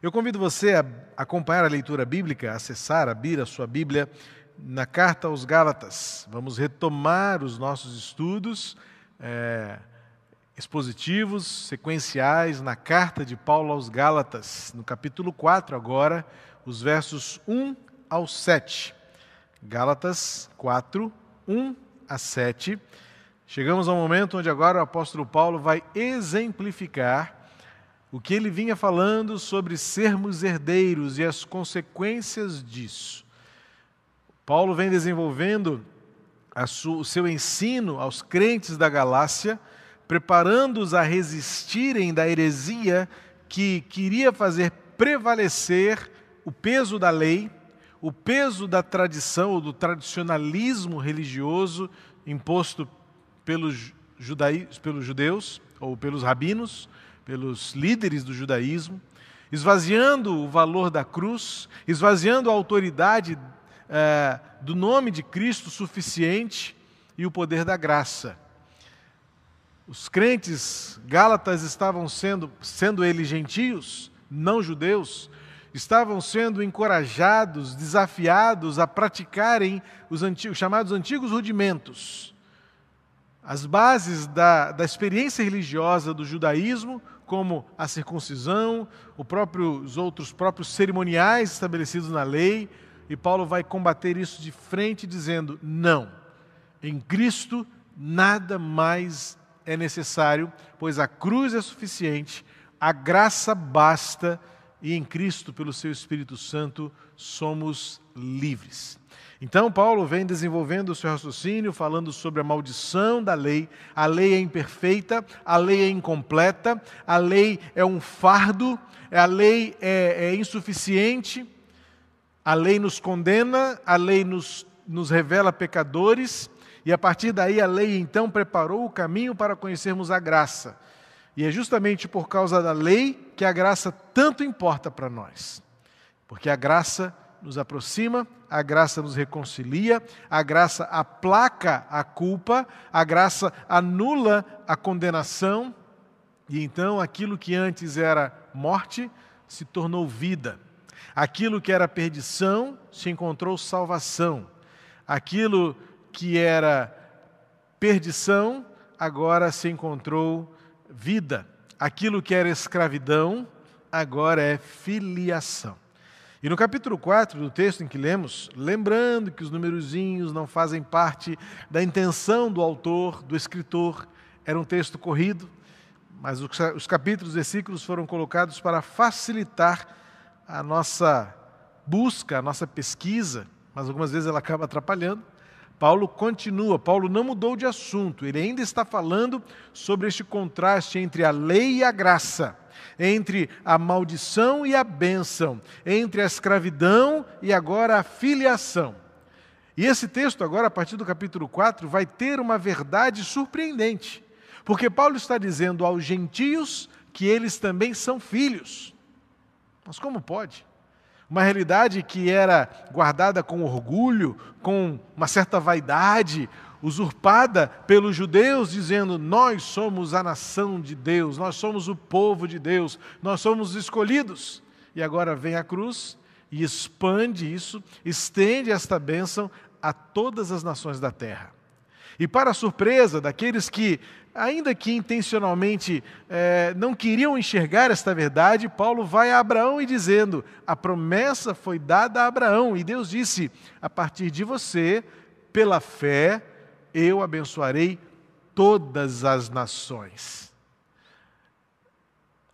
Eu convido você a acompanhar a leitura bíblica, acessar, abrir a sua Bíblia na carta aos Gálatas. Vamos retomar os nossos estudos é, expositivos, sequenciais, na carta de Paulo aos Gálatas, no capítulo 4, agora, os versos 1 ao 7. Gálatas 4, 1 a 7. Chegamos ao momento onde agora o apóstolo Paulo vai exemplificar o que ele vinha falando sobre sermos herdeiros e as consequências disso. Paulo vem desenvolvendo o seu ensino aos crentes da Galácia, preparando-os a resistirem da heresia que queria fazer prevalecer o peso da lei, o peso da tradição ou do tradicionalismo religioso imposto pelos, judaí, pelos judeus ou pelos rabinos, pelos líderes do judaísmo, esvaziando o valor da cruz, esvaziando a autoridade é, do nome de Cristo suficiente e o poder da graça. Os crentes gálatas estavam sendo, sendo eles gentios, não judeus, estavam sendo encorajados, desafiados a praticarem os antigos, chamados antigos rudimentos, as bases da, da experiência religiosa do judaísmo, como a circuncisão, próprio, os outros próprios cerimoniais estabelecidos na lei, e Paulo vai combater isso de frente, dizendo: não, em Cristo nada mais é necessário, pois a cruz é suficiente, a graça basta, e em Cristo, pelo seu Espírito Santo, somos livres. Então, Paulo vem desenvolvendo o seu raciocínio, falando sobre a maldição da lei. A lei é imperfeita, a lei é incompleta, a lei é um fardo, a lei é, é insuficiente, a lei nos condena, a lei nos, nos revela pecadores, e a partir daí a lei então preparou o caminho para conhecermos a graça. E é justamente por causa da lei que a graça tanto importa para nós. Porque a graça nos aproxima, a graça nos reconcilia, a graça aplaca a culpa, a graça anula a condenação, e então aquilo que antes era morte se tornou vida. Aquilo que era perdição se encontrou salvação. Aquilo que era perdição agora se encontrou vida. Aquilo que era escravidão agora é filiação. E no capítulo 4 do texto em que lemos, lembrando que os numerozinhos não fazem parte da intenção do autor, do escritor, era um texto corrido, mas os capítulos, versículos foram colocados para facilitar a nossa busca, a nossa pesquisa, mas algumas vezes ela acaba atrapalhando. Paulo continua, Paulo não mudou de assunto, ele ainda está falando sobre este contraste entre a lei e a graça entre a maldição e a bênção, entre a escravidão e agora a filiação. E esse texto, agora, a partir do capítulo 4, vai ter uma verdade surpreendente, porque Paulo está dizendo aos gentios que eles também são filhos. Mas como pode? Uma realidade que era guardada com orgulho, com uma certa vaidade, usurpada pelos judeus, dizendo: Nós somos a nação de Deus, nós somos o povo de Deus, nós somos escolhidos. E agora vem a cruz e expande isso, estende esta bênção a todas as nações da terra. E para a surpresa daqueles que, ainda que intencionalmente eh, não queriam enxergar esta verdade, Paulo vai a Abraão e dizendo: a promessa foi dada a Abraão, e Deus disse: a partir de você, pela fé, eu abençoarei todas as nações.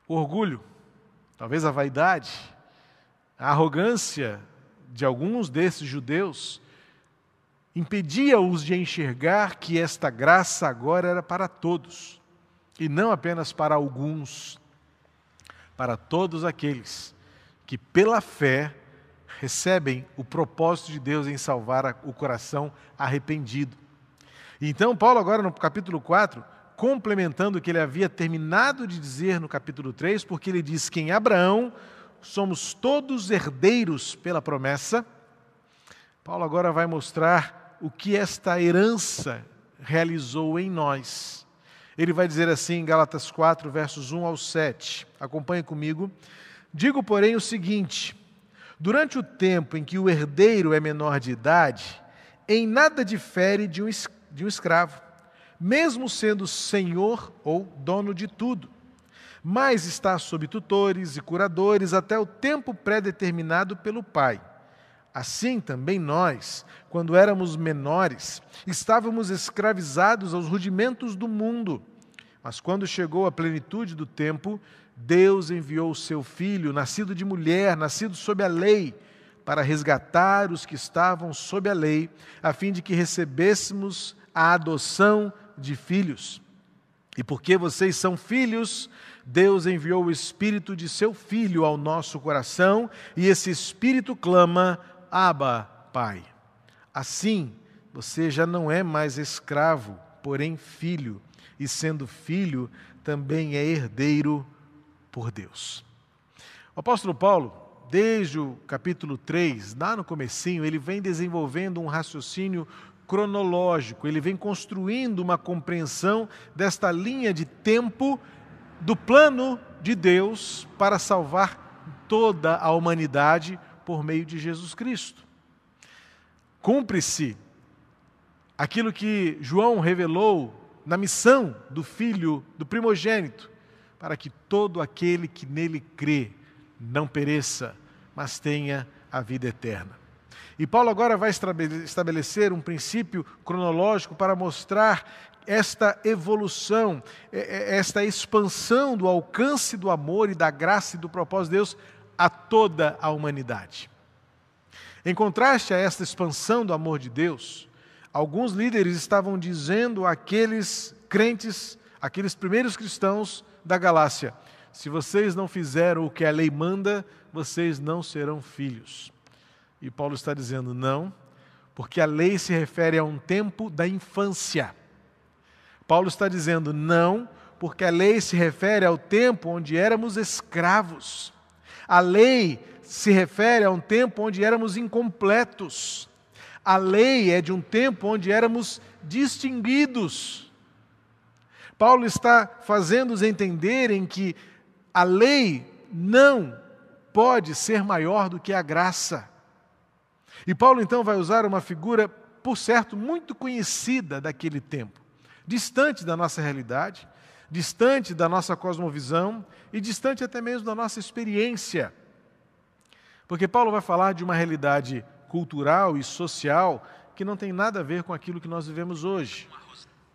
O orgulho, talvez a vaidade, a arrogância de alguns desses judeus impedia-os de enxergar que esta graça agora era para todos, e não apenas para alguns, para todos aqueles que, pela fé, recebem o propósito de Deus em salvar o coração arrependido. Então, Paulo, agora no capítulo 4, complementando o que ele havia terminado de dizer no capítulo 3, porque ele diz que em Abraão somos todos herdeiros pela promessa. Paulo agora vai mostrar o que esta herança realizou em nós. Ele vai dizer assim em Gálatas 4, versos 1 ao 7. Acompanhe comigo. Digo, porém, o seguinte: durante o tempo em que o herdeiro é menor de idade, em nada difere de um, de um escravo, mesmo sendo senhor ou dono de tudo, mas está sob tutores e curadores até o tempo pré-determinado pelo pai. Assim também nós, quando éramos menores, estávamos escravizados aos rudimentos do mundo. Mas quando chegou a plenitude do tempo, Deus enviou o seu filho, nascido de mulher, nascido sob a lei, para resgatar os que estavam sob a lei, a fim de que recebêssemos a adoção de filhos. E porque vocês são filhos, Deus enviou o Espírito de seu Filho ao nosso coração, e esse Espírito clama: Abba, Pai. Assim, você já não é mais escravo, porém filho, e sendo filho, também é herdeiro por Deus. O apóstolo Paulo, desde o capítulo 3, lá no comecinho, ele vem desenvolvendo um raciocínio cronológico, ele vem construindo uma compreensão desta linha de tempo do plano de Deus para salvar toda a humanidade por meio de Jesus Cristo. Cumpre-se aquilo que João revelou na missão do filho, do primogênito, para que todo aquele que nele crê não pereça, mas tenha a vida eterna. E Paulo agora vai estabelecer um princípio cronológico para mostrar esta evolução, esta expansão do alcance do amor e da graça e do propósito de Deus a toda a humanidade. Em contraste a esta expansão do amor de Deus, alguns líderes estavam dizendo àqueles crentes, aqueles primeiros cristãos, da Galácia: se vocês não fizeram o que a lei manda, vocês não serão filhos. E Paulo está dizendo: não, porque a lei se refere a um tempo da infância. Paulo está dizendo: não, porque a lei se refere ao tempo onde éramos escravos. A lei se refere a um tempo onde éramos incompletos. A lei é de um tempo onde éramos distinguidos. Paulo está fazendo-os entenderem que a lei não pode ser maior do que a graça. E Paulo então vai usar uma figura, por certo, muito conhecida daquele tempo, distante da nossa realidade, distante da nossa cosmovisão e distante até mesmo da nossa experiência. Porque Paulo vai falar de uma realidade cultural e social que não tem nada a ver com aquilo que nós vivemos hoje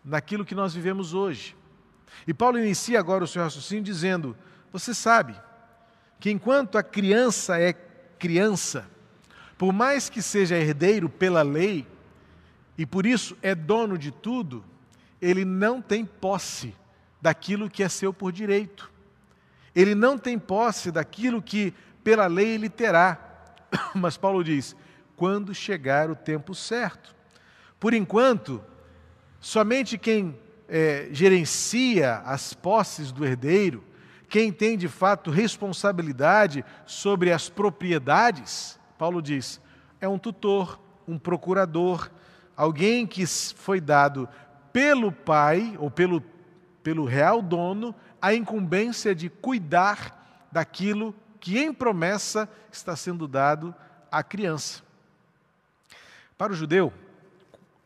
naquilo que nós vivemos hoje. E Paulo inicia agora o seu raciocínio dizendo: Você sabe que enquanto a criança é criança, por mais que seja herdeiro pela lei, e por isso é dono de tudo, ele não tem posse daquilo que é seu por direito. Ele não tem posse daquilo que pela lei ele terá. Mas Paulo diz: quando chegar o tempo certo. Por enquanto, Somente quem é, gerencia as posses do herdeiro, quem tem de fato responsabilidade sobre as propriedades, Paulo diz, é um tutor, um procurador, alguém que foi dado pelo pai ou pelo, pelo real dono a incumbência de cuidar daquilo que em promessa está sendo dado à criança. Para o judeu,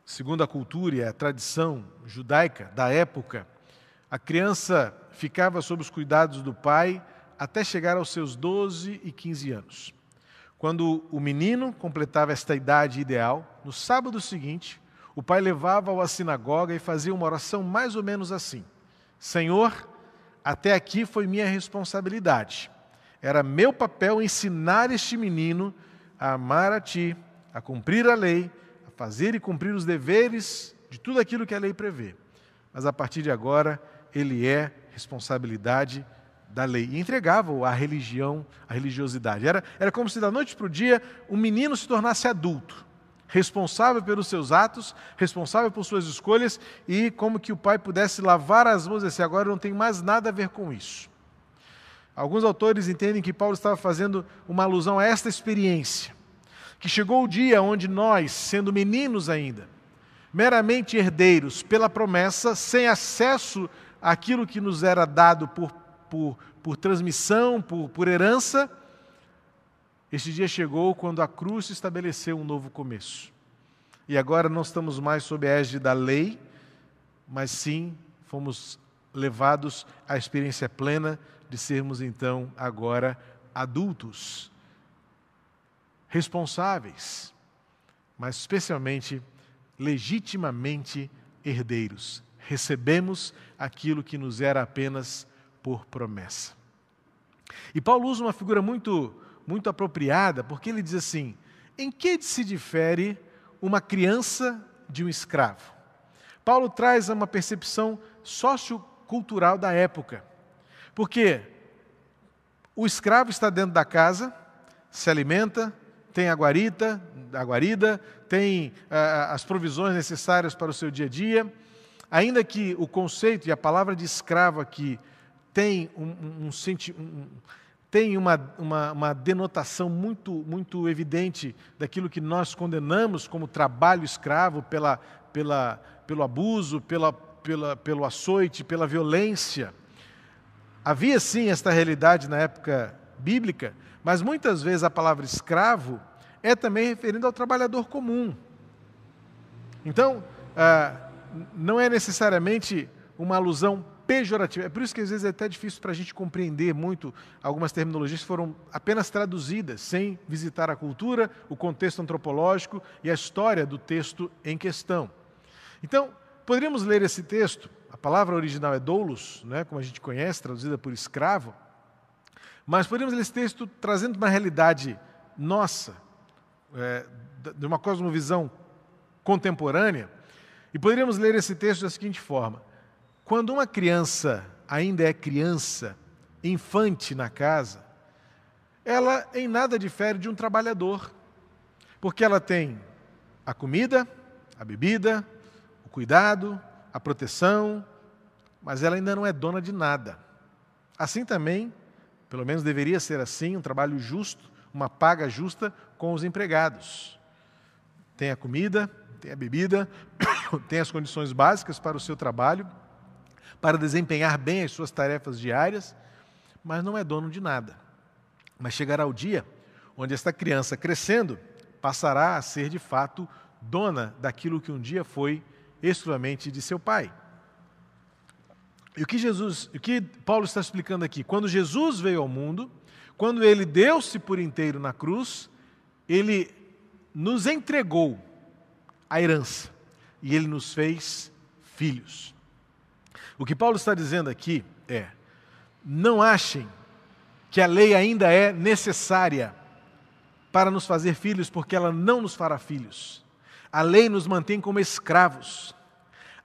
segundo a cultura e a tradição judaica da época, a criança ficava sob os cuidados do pai até chegar aos seus 12 e 15 anos. Quando o menino completava esta idade ideal, no sábado seguinte, o pai levava-o à sinagoga e fazia uma oração mais ou menos assim: Senhor, até aqui foi minha responsabilidade. Era meu papel ensinar este menino a amar a ti, a cumprir a lei fazer e cumprir os deveres de tudo aquilo que a lei prevê. Mas a partir de agora, ele é responsabilidade da lei. E entregava-o à religião, à religiosidade. Era, era como se da noite para o dia um menino se tornasse adulto, responsável pelos seus atos, responsável por suas escolhas, e como que o pai pudesse lavar as mãos e dizer: agora não tem mais nada a ver com isso. Alguns autores entendem que Paulo estava fazendo uma alusão a esta experiência que chegou o dia onde nós, sendo meninos ainda, meramente herdeiros pela promessa, sem acesso àquilo que nos era dado por, por, por transmissão, por, por herança. Este dia chegou quando a cruz estabeleceu um novo começo. E agora não estamos mais sob a égide da lei, mas sim fomos levados à experiência plena de sermos então agora adultos, responsáveis, mas especialmente legitimamente herdeiros. Recebemos aquilo que nos era apenas por promessa. E Paulo usa uma figura muito muito apropriada, porque ele diz assim: em que se difere uma criança de um escravo? Paulo traz uma percepção sociocultural da época. Porque o escravo está dentro da casa, se alimenta, tem a guarita, a guarida, tem as provisões necessárias para o seu dia a dia. Ainda que o conceito e a palavra de escravo aqui tem um, um, um, tem uma, uma, uma, denotação muito, muito evidente daquilo que nós condenamos como trabalho escravo pela, pela, pelo abuso, pela, pela, pelo açoite, pela violência. Havia sim esta realidade na época bíblica, mas muitas vezes a palavra escravo é também referindo ao trabalhador comum. Então, ah, não é necessariamente uma alusão pejorativa. É por isso que às vezes é até difícil para a gente compreender muito algumas terminologias que foram apenas traduzidas, sem visitar a cultura, o contexto antropológico e a história do texto em questão. Então, poderíamos ler esse texto, a palavra original é doulos, né, como a gente conhece, traduzida por escravo, mas poderíamos ler esse texto trazendo uma realidade nossa, é, de uma cosmovisão contemporânea, e poderíamos ler esse texto da seguinte forma: quando uma criança ainda é criança, infante na casa, ela em nada difere de um trabalhador, porque ela tem a comida, a bebida, cuidado, a proteção, mas ela ainda não é dona de nada. Assim também, pelo menos deveria ser assim, um trabalho justo, uma paga justa com os empregados. Tem a comida, tem a bebida, tem as condições básicas para o seu trabalho, para desempenhar bem as suas tarefas diárias, mas não é dono de nada. Mas chegará o dia onde esta criança, crescendo, passará a ser de fato dona daquilo que um dia foi exclusivamente de seu pai. E o que Jesus, o que Paulo está explicando aqui? Quando Jesus veio ao mundo, quando ele deu-se por inteiro na cruz, ele nos entregou a herança e ele nos fez filhos. O que Paulo está dizendo aqui é: não achem que a lei ainda é necessária para nos fazer filhos, porque ela não nos fará filhos. A lei nos mantém como escravos.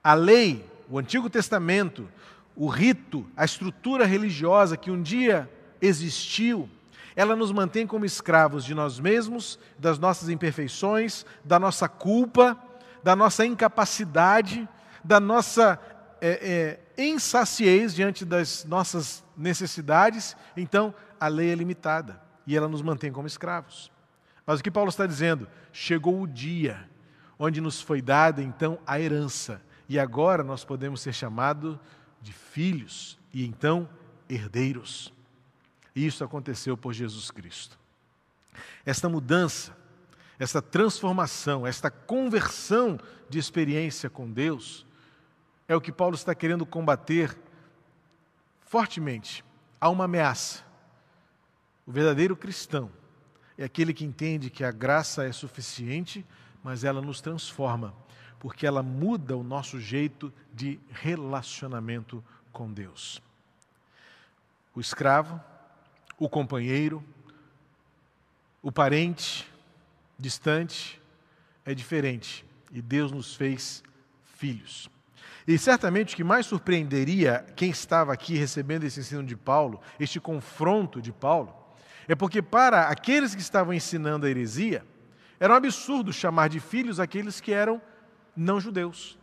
A lei, o Antigo Testamento, o rito, a estrutura religiosa que um dia existiu, ela nos mantém como escravos de nós mesmos, das nossas imperfeições, da nossa culpa, da nossa incapacidade, da nossa é, é, diante das nossas necessidades. Então, a lei é limitada e ela nos mantém como escravos. Mas o que Paulo está dizendo? Chegou o dia onde nos foi dada então a herança. E agora nós podemos ser chamados de filhos e então herdeiros. Isso aconteceu por Jesus Cristo. Esta mudança, esta transformação, esta conversão de experiência com Deus, é o que Paulo está querendo combater fortemente. Há uma ameaça. O verdadeiro cristão é aquele que entende que a graça é suficiente mas ela nos transforma, porque ela muda o nosso jeito de relacionamento com Deus. O escravo, o companheiro, o parente distante é diferente e Deus nos fez filhos. E certamente o que mais surpreenderia quem estava aqui recebendo esse ensino de Paulo, este confronto de Paulo, é porque para aqueles que estavam ensinando a heresia, era um absurdo chamar de filhos aqueles que eram não judeus.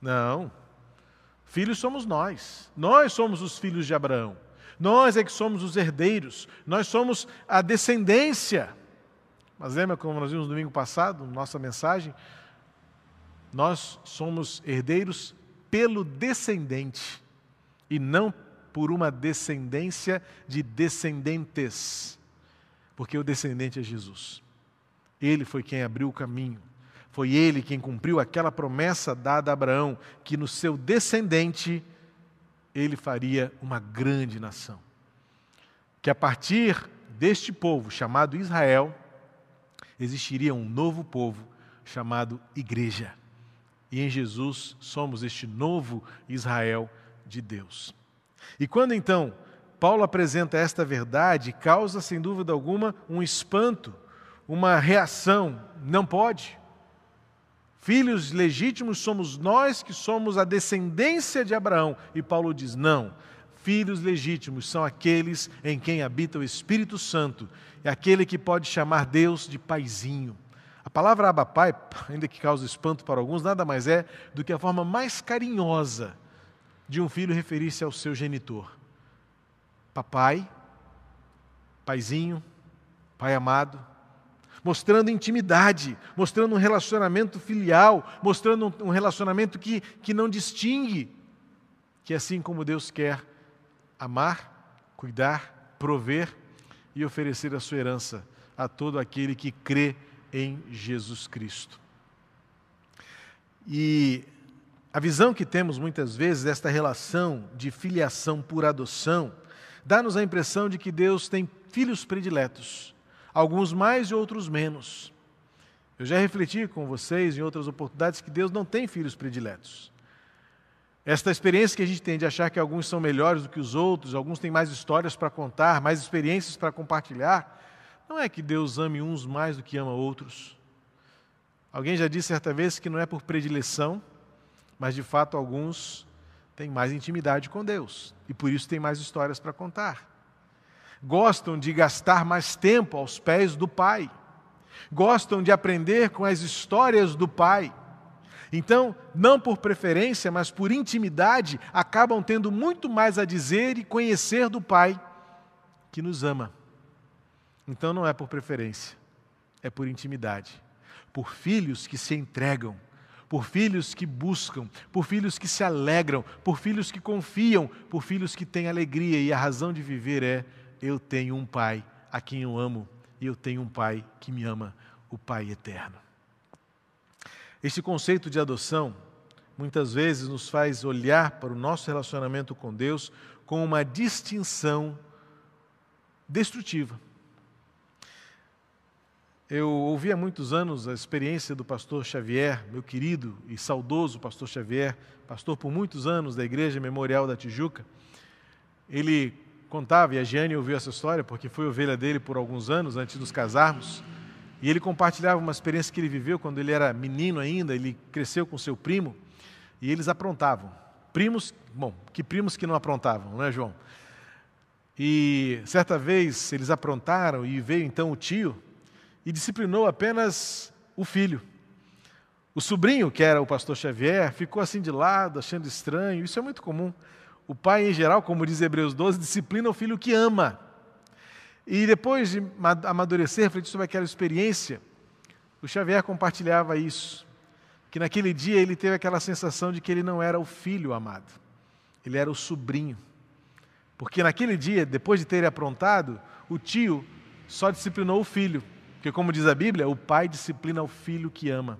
Não. Filhos somos nós. Nós somos os filhos de Abraão. Nós é que somos os herdeiros. Nós somos a descendência. Mas lembra como nós vimos no domingo passado, nossa mensagem? Nós somos herdeiros pelo descendente e não por uma descendência de descendentes, porque o descendente é Jesus. Ele foi quem abriu o caminho. Foi ele quem cumpriu aquela promessa dada a Abraão, que no seu descendente ele faria uma grande nação. Que a partir deste povo chamado Israel, existiria um novo povo chamado Igreja. E em Jesus somos este novo Israel de Deus. E quando então Paulo apresenta esta verdade, causa sem dúvida alguma um espanto, uma reação. Não pode. Filhos legítimos somos nós que somos a descendência de Abraão. E Paulo diz: não. Filhos legítimos são aqueles em quem habita o Espírito Santo, é aquele que pode chamar Deus de paizinho. A palavra abapai, ainda que cause espanto para alguns, nada mais é do que a forma mais carinhosa de um filho referir-se ao seu genitor. Papai, paizinho, pai amado, mostrando intimidade, mostrando um relacionamento filial, mostrando um relacionamento que, que não distingue, que assim como Deus quer amar, cuidar, prover e oferecer a sua herança a todo aquele que crê em Jesus Cristo. E a visão que temos muitas vezes desta relação de filiação por adoção dá-nos a impressão de que Deus tem filhos prediletos alguns mais e outros menos. Eu já refleti com vocês em outras oportunidades que Deus não tem filhos prediletos. Esta experiência que a gente tem de achar que alguns são melhores do que os outros, alguns têm mais histórias para contar, mais experiências para compartilhar, não é que Deus ame uns mais do que ama outros. Alguém já disse certa vez que não é por predileção, mas de fato alguns têm mais intimidade com Deus e por isso têm mais histórias para contar gostam de gastar mais tempo aos pés do Pai, gostam de aprender com as histórias do Pai. Então, não por preferência, mas por intimidade, acabam tendo muito mais a dizer e conhecer do Pai que nos ama. Então, não é por preferência, é por intimidade, por filhos que se entregam, por filhos que buscam, por filhos que se alegram, por filhos que confiam, por filhos que têm alegria e a razão de viver é eu tenho um Pai a quem eu amo e eu tenho um Pai que me ama, o Pai eterno. Este conceito de adoção muitas vezes nos faz olhar para o nosso relacionamento com Deus com uma distinção destrutiva. Eu ouvi há muitos anos a experiência do pastor Xavier, meu querido e saudoso pastor Xavier, pastor por muitos anos da Igreja Memorial da Tijuca. Ele contava, e a Giane ouviu essa história porque foi ovelha dele por alguns anos antes de nos casarmos. E ele compartilhava uma experiência que ele viveu quando ele era menino ainda, ele cresceu com seu primo e eles aprontavam. Primos, bom, que primos que não aprontavam, não é, João? E certa vez eles aprontaram e veio então o tio e disciplinou apenas o filho. O sobrinho, que era o pastor Xavier, ficou assim de lado, achando estranho. Isso é muito comum. O pai, em geral, como diz Hebreus 12, disciplina o filho que ama. E depois de amadurecer, refletir sobre aquela experiência, o Xavier compartilhava isso, que naquele dia ele teve aquela sensação de que ele não era o filho amado, ele era o sobrinho. Porque naquele dia, depois de ter aprontado, o tio só disciplinou o filho, porque, como diz a Bíblia, o pai disciplina o filho que ama.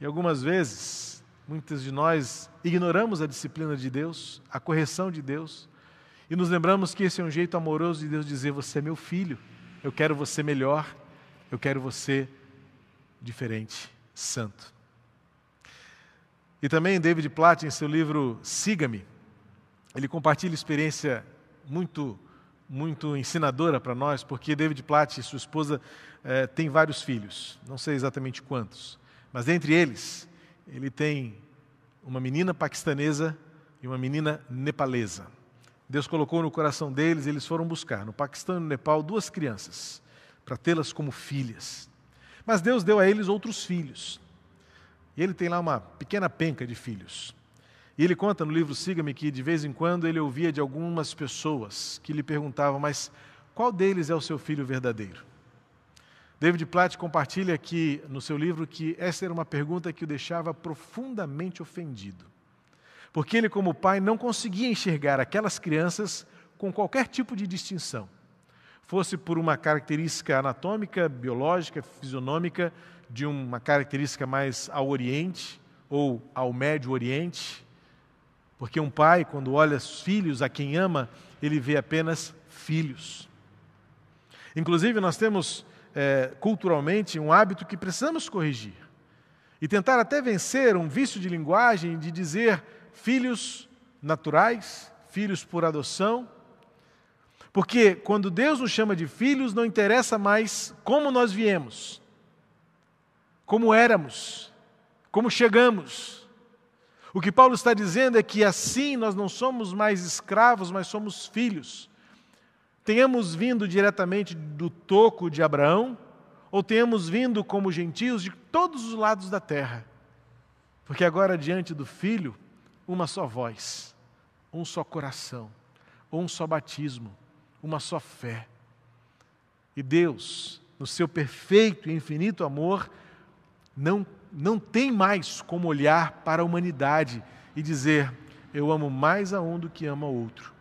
E algumas vezes, Muitos de nós ignoramos a disciplina de Deus, a correção de Deus, e nos lembramos que esse é um jeito amoroso de Deus dizer: Você é meu filho, eu quero você melhor, eu quero você diferente, santo. E também David Platt, em seu livro Siga-me, ele compartilha experiência muito, muito ensinadora para nós, porque David Platt e sua esposa eh, têm vários filhos, não sei exatamente quantos, mas entre eles, ele tem uma menina paquistanesa e uma menina nepalesa. Deus colocou no coração deles, eles foram buscar no Paquistão e no Nepal duas crianças para tê-las como filhas. Mas Deus deu a eles outros filhos. E ele tem lá uma pequena penca de filhos. E ele conta no livro Siga-me que de vez em quando ele ouvia de algumas pessoas que lhe perguntavam: Mas qual deles é o seu filho verdadeiro? David Platt compartilha aqui no seu livro que essa era uma pergunta que o deixava profundamente ofendido. porque ele, como pai, não conseguia enxergar aquelas crianças com qualquer tipo de distinção, fosse por uma característica anatômica, biológica, fisionômica, de uma característica mais ao Oriente ou ao Médio Oriente, porque um pai, quando olha os filhos a quem ama, ele vê apenas filhos. Inclusive, nós temos é, culturalmente um hábito que precisamos corrigir e tentar até vencer um vício de linguagem de dizer filhos naturais, filhos por adoção. Porque quando Deus nos chama de filhos, não interessa mais como nós viemos, como éramos, como chegamos. O que Paulo está dizendo é que assim nós não somos mais escravos, mas somos filhos. Tenhamos vindo diretamente do toco de Abraão, ou tenhamos vindo como gentios de todos os lados da terra. Porque agora, diante do Filho, uma só voz, um só coração, um só batismo, uma só fé. E Deus, no seu perfeito e infinito amor, não, não tem mais como olhar para a humanidade e dizer: Eu amo mais a um do que amo ao outro.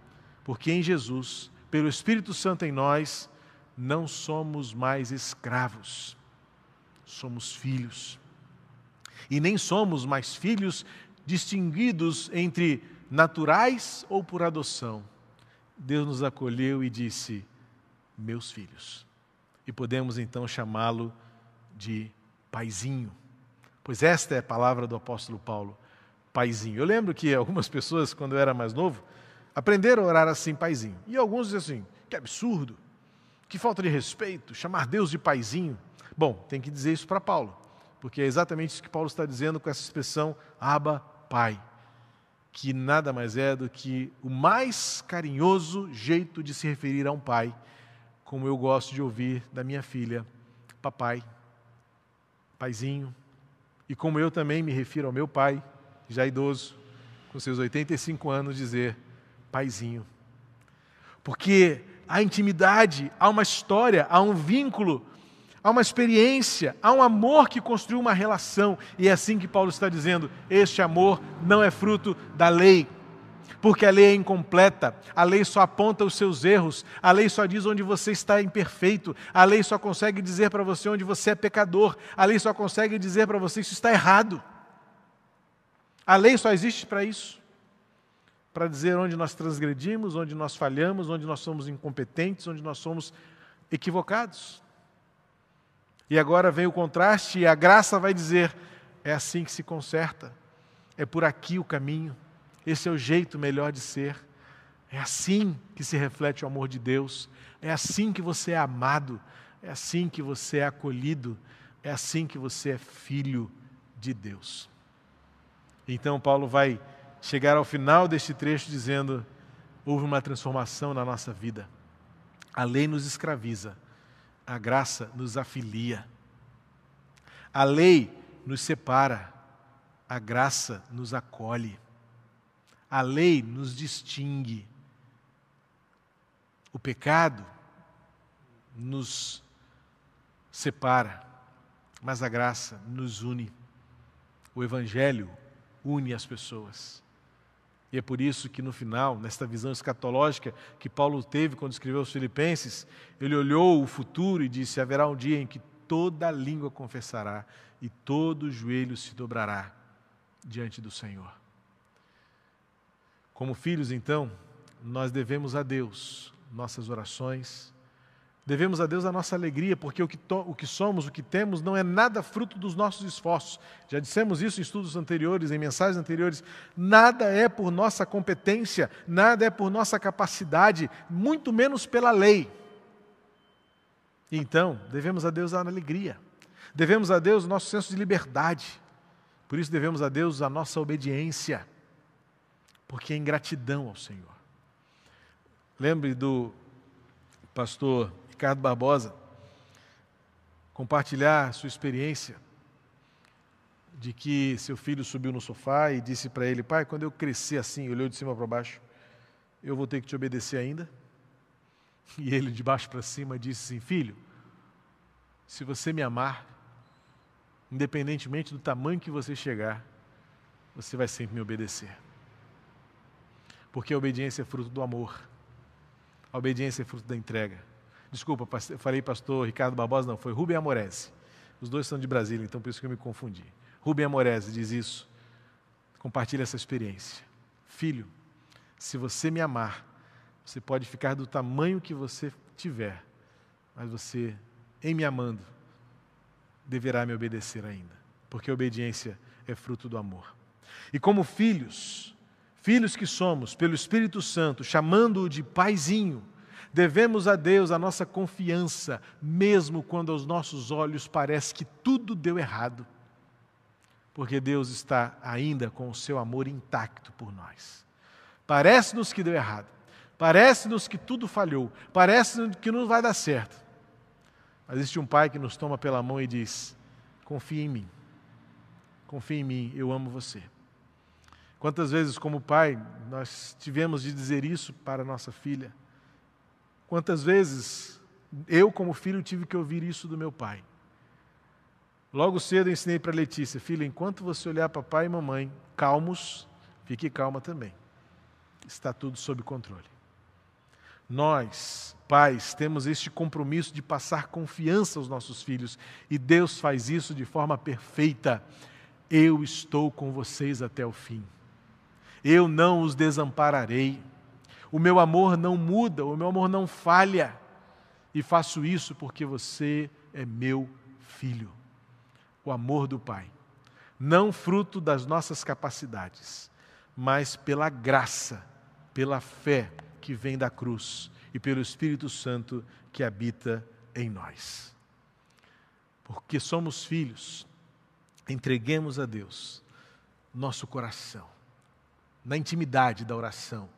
Porque em Jesus, pelo Espírito Santo em nós, não somos mais escravos, somos filhos. E nem somos mais filhos distinguidos entre naturais ou por adoção. Deus nos acolheu e disse: Meus filhos. E podemos então chamá-lo de paizinho. Pois esta é a palavra do apóstolo Paulo, paizinho. Eu lembro que algumas pessoas, quando eu era mais novo, aprenderam a orar assim, paizinho. E alguns dizem assim: que absurdo, que falta de respeito, chamar Deus de paizinho. Bom, tem que dizer isso para Paulo, porque é exatamente isso que Paulo está dizendo com essa expressão Abba, Pai, que nada mais é do que o mais carinhoso jeito de se referir a um pai, como eu gosto de ouvir da minha filha, papai, paizinho, e como eu também me refiro ao meu pai, já idoso, com seus 85 anos, dizer paizinho. Porque há intimidade, há uma história, há um vínculo, há uma experiência, há um amor que construiu uma relação. E é assim que Paulo está dizendo: este amor não é fruto da lei, porque a lei é incompleta, a lei só aponta os seus erros, a lei só diz onde você está imperfeito, a lei só consegue dizer para você onde você é pecador, a lei só consegue dizer para você isso está errado. A lei só existe para isso para dizer onde nós transgredimos, onde nós falhamos, onde nós somos incompetentes, onde nós somos equivocados. E agora vem o contraste, e a graça vai dizer: é assim que se conserta, é por aqui o caminho, esse é o jeito melhor de ser, é assim que se reflete o amor de Deus, é assim que você é amado, é assim que você é acolhido, é assim que você é filho de Deus. Então, Paulo vai chegar ao final deste trecho dizendo: houve uma transformação na nossa vida. A lei nos escraviza, a graça nos afilia. A lei nos separa, a graça nos acolhe. A lei nos distingue. O pecado nos separa, mas a graça nos une. O Evangelho une as pessoas. E é por isso que no final, nesta visão escatológica que Paulo teve quando escreveu os Filipenses, ele olhou o futuro e disse: haverá um dia em que toda língua confessará e todo joelho se dobrará diante do Senhor. Como filhos, então, nós devemos a Deus nossas orações, Devemos a Deus a nossa alegria, porque o que, o que somos, o que temos, não é nada fruto dos nossos esforços. Já dissemos isso em estudos anteriores, em mensagens anteriores. Nada é por nossa competência, nada é por nossa capacidade, muito menos pela lei. Então, devemos a Deus a alegria. Devemos a Deus o nosso senso de liberdade. Por isso, devemos a Deus a nossa obediência, porque é ingratidão ao Senhor. Lembre do pastor Ricardo Barbosa, compartilhar sua experiência de que seu filho subiu no sofá e disse para ele: Pai, quando eu crescer assim, olhou de cima para baixo, eu vou ter que te obedecer ainda? E ele, de baixo para cima, disse assim: Filho, se você me amar, independentemente do tamanho que você chegar, você vai sempre me obedecer. Porque a obediência é fruto do amor. A obediência é fruto da entrega. Desculpa, falei pastor Ricardo Barbosa, não, foi Rubem Amorese. Os dois são de Brasília, então por isso que eu me confundi. Rubem Amorese diz isso. Compartilha essa experiência. Filho, se você me amar, você pode ficar do tamanho que você tiver, mas você, em me amando, deverá me obedecer ainda, porque a obediência é fruto do amor. E como filhos, filhos que somos, pelo Espírito Santo, chamando-o de paizinho, devemos a Deus a nossa confiança, mesmo quando aos nossos olhos parece que tudo deu errado, porque Deus está ainda com o seu amor intacto por nós. Parece-nos que deu errado, parece-nos que tudo falhou, parece-nos que não vai dar certo, mas existe um pai que nos toma pela mão e diz: confie em mim, confie em mim, eu amo você. Quantas vezes, como pai, nós tivemos de dizer isso para nossa filha? Quantas vezes eu, como filho, tive que ouvir isso do meu pai? Logo cedo ensinei para Letícia, filha, enquanto você olhar papai e mamãe calmos, fique calma também. Está tudo sob controle. Nós, pais, temos este compromisso de passar confiança aos nossos filhos e Deus faz isso de forma perfeita. Eu estou com vocês até o fim. Eu não os desampararei. O meu amor não muda, o meu amor não falha. E faço isso porque você é meu filho. O amor do Pai. Não fruto das nossas capacidades, mas pela graça, pela fé que vem da cruz e pelo Espírito Santo que habita em nós. Porque somos filhos, entreguemos a Deus nosso coração, na intimidade da oração.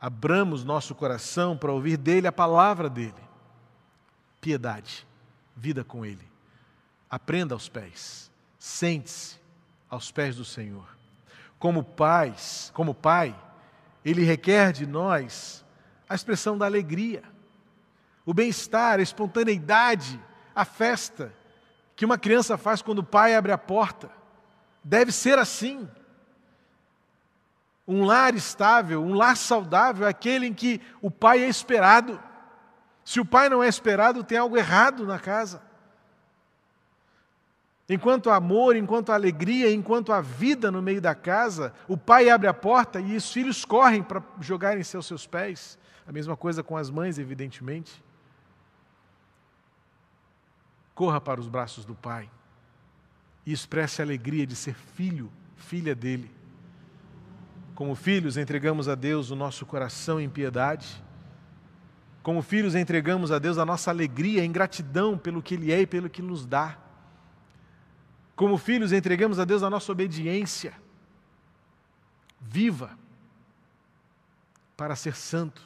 Abramos nosso coração para ouvir dele a palavra dele. Piedade, vida com ele. Aprenda aos pés, sente-se aos pés do Senhor. Como pais, como pai, ele requer de nós a expressão da alegria, o bem-estar, a espontaneidade, a festa que uma criança faz quando o pai abre a porta. Deve ser assim. Um lar estável, um lar saudável é aquele em que o pai é esperado. Se o pai não é esperado, tem algo errado na casa. Enquanto amor, enquanto alegria, enquanto há vida no meio da casa, o pai abre a porta e os filhos correm para jogarem seus seus pés. A mesma coisa com as mães, evidentemente. Corra para os braços do pai e expresse a alegria de ser filho, filha dele. Como filhos, entregamos a Deus o nosso coração em piedade. Como filhos, entregamos a Deus a nossa alegria em gratidão pelo que Ele é e pelo que nos dá. Como filhos, entregamos a Deus a nossa obediência viva para ser santo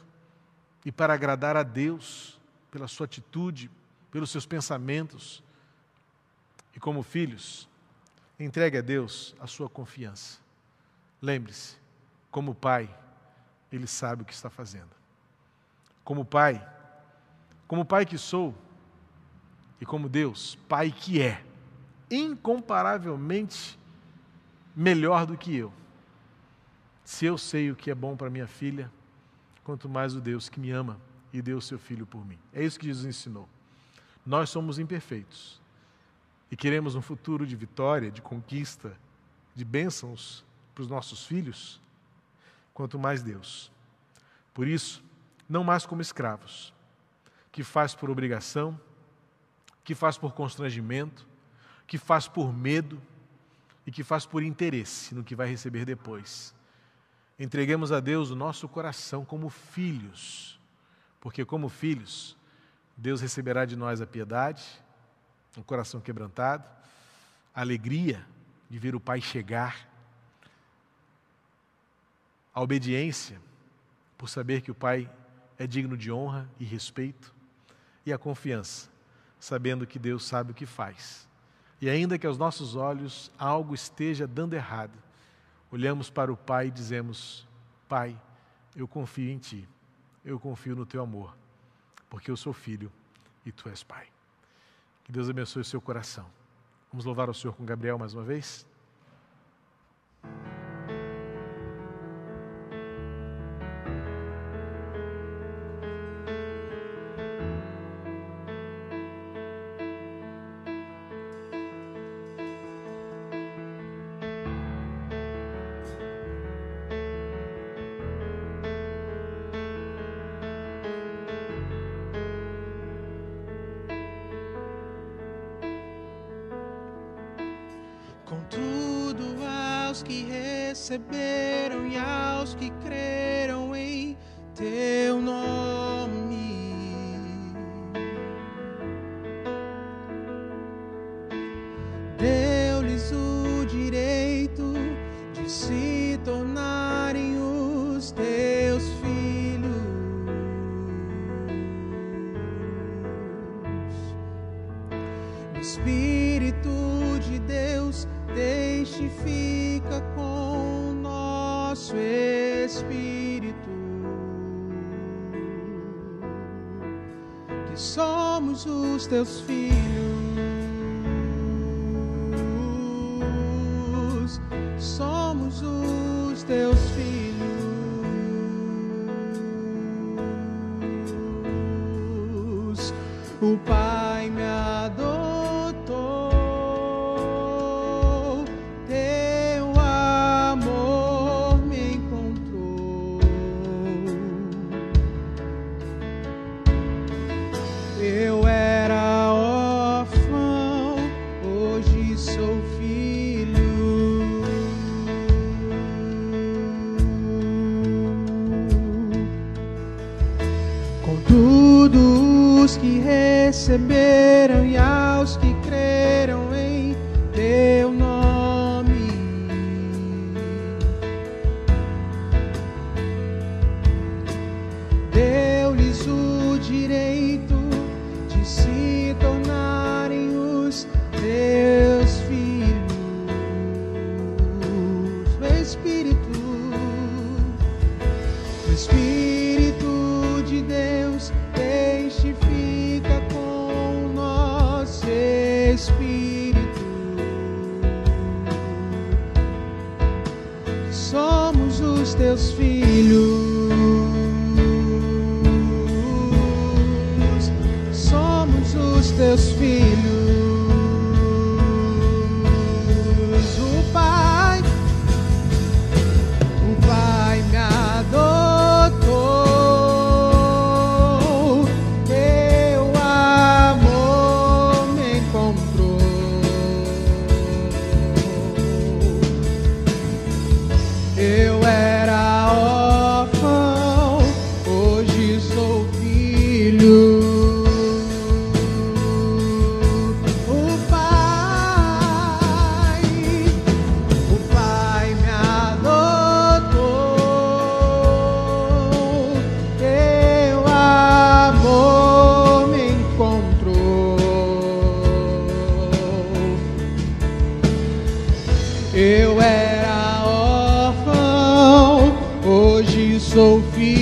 e para agradar a Deus pela sua atitude, pelos seus pensamentos. E como filhos, entregue a Deus a sua confiança. Lembre-se, como pai, ele sabe o que está fazendo. Como pai, como pai que sou, e como Deus, pai que é, incomparavelmente melhor do que eu. Se eu sei o que é bom para minha filha, quanto mais o Deus que me ama e deu o seu filho por mim. É isso que Jesus ensinou. Nós somos imperfeitos e queremos um futuro de vitória, de conquista, de bênçãos para os nossos filhos, quanto mais Deus. Por isso, não mais como escravos, que faz por obrigação, que faz por constrangimento, que faz por medo e que faz por interesse no que vai receber depois. Entreguemos a Deus o nosso coração como filhos, porque, como filhos, Deus receberá de nós a piedade, o coração quebrantado, a alegria de ver o Pai chegar, a obediência, por saber que o Pai é digno de honra e respeito, e a confiança, sabendo que Deus sabe o que faz e ainda que aos nossos olhos algo esteja dando errado, olhamos para o Pai e dizemos: Pai, eu confio em Ti, eu confio no Teu amor, porque eu sou filho e Tu és Pai. Que Deus abençoe o seu coração. Vamos louvar o Senhor com Gabriel mais uma vez? que somos os teus filhos, somos os teus filhos. O Pai Espírito, o Espírito de Deus testifica com o nosso Espírito. Somos os teus filhos. Eu era órfão, hoje sou filho.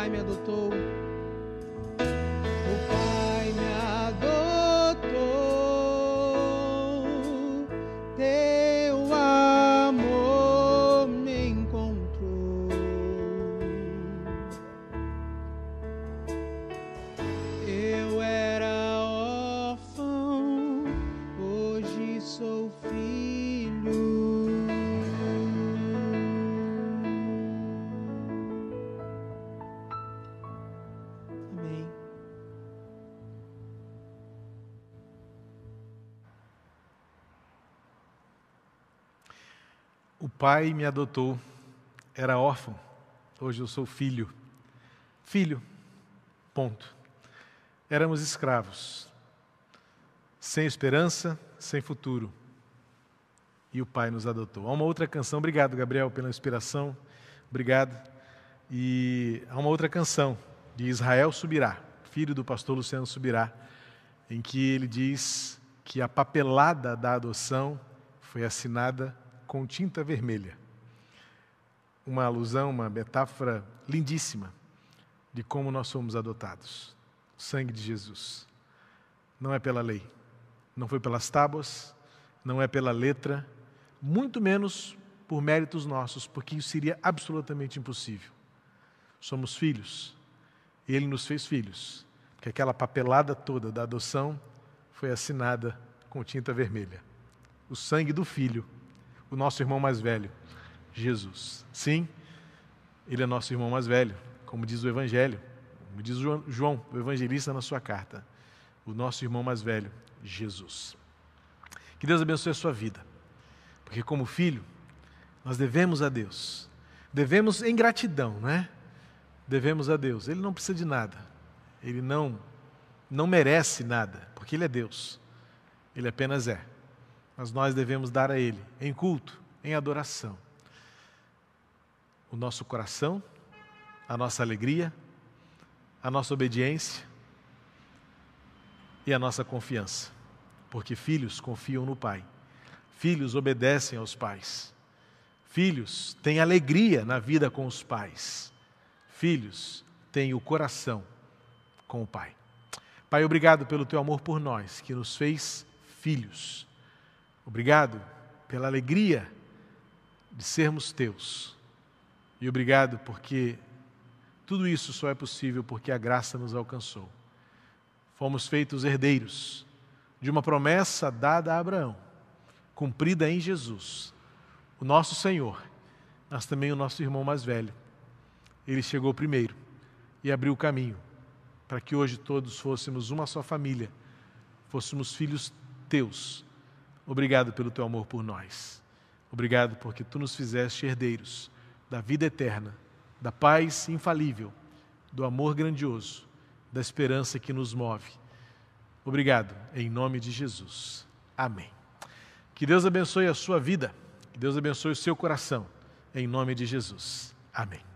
Pai me adotou. pai me adotou, era órfão, hoje eu sou filho. Filho, ponto. Éramos escravos, sem esperança, sem futuro. E o Pai nos adotou. Há uma outra canção, obrigado Gabriel pela inspiração, obrigado. E há uma outra canção de Israel Subirá, filho do pastor Luciano Subirá, em que ele diz que a papelada da adoção foi assinada com tinta vermelha. Uma alusão, uma metáfora lindíssima de como nós somos adotados. O sangue de Jesus. Não é pela lei, não foi pelas tábuas, não é pela letra, muito menos por méritos nossos, porque isso seria absolutamente impossível. Somos filhos, ele nos fez filhos, porque aquela papelada toda da adoção foi assinada com tinta vermelha. O sangue do filho, o nosso irmão mais velho, Jesus. Sim, ele é nosso irmão mais velho, como diz o Evangelho, como diz João, o evangelista na sua carta, o nosso irmão mais velho, Jesus. Que Deus abençoe a sua vida, porque como filho, nós devemos a Deus, devemos em gratidão, não é? Devemos a Deus. Ele não precisa de nada, ele não, não merece nada, porque Ele é Deus, Ele apenas é. Mas nós devemos dar a Ele, em culto, em adoração, o nosso coração, a nossa alegria, a nossa obediência e a nossa confiança. Porque filhos confiam no Pai, filhos obedecem aos pais, filhos têm alegria na vida com os pais, filhos têm o coração com o Pai. Pai, obrigado pelo teu amor por nós, que nos fez filhos. Obrigado pela alegria de sermos teus. E obrigado porque tudo isso só é possível porque a graça nos alcançou. Fomos feitos herdeiros de uma promessa dada a Abraão, cumprida em Jesus, o nosso Senhor, mas também o nosso irmão mais velho. Ele chegou primeiro e abriu o caminho para que hoje todos fôssemos uma só família, fôssemos filhos teus. Obrigado pelo teu amor por nós. Obrigado porque tu nos fizeste herdeiros da vida eterna da paz infalível, do amor grandioso, da esperança que nos move. Obrigado, em nome de Jesus. Amém. Que Deus abençoe a sua vida, que Deus abençoe o seu coração, em nome de Jesus. Amém.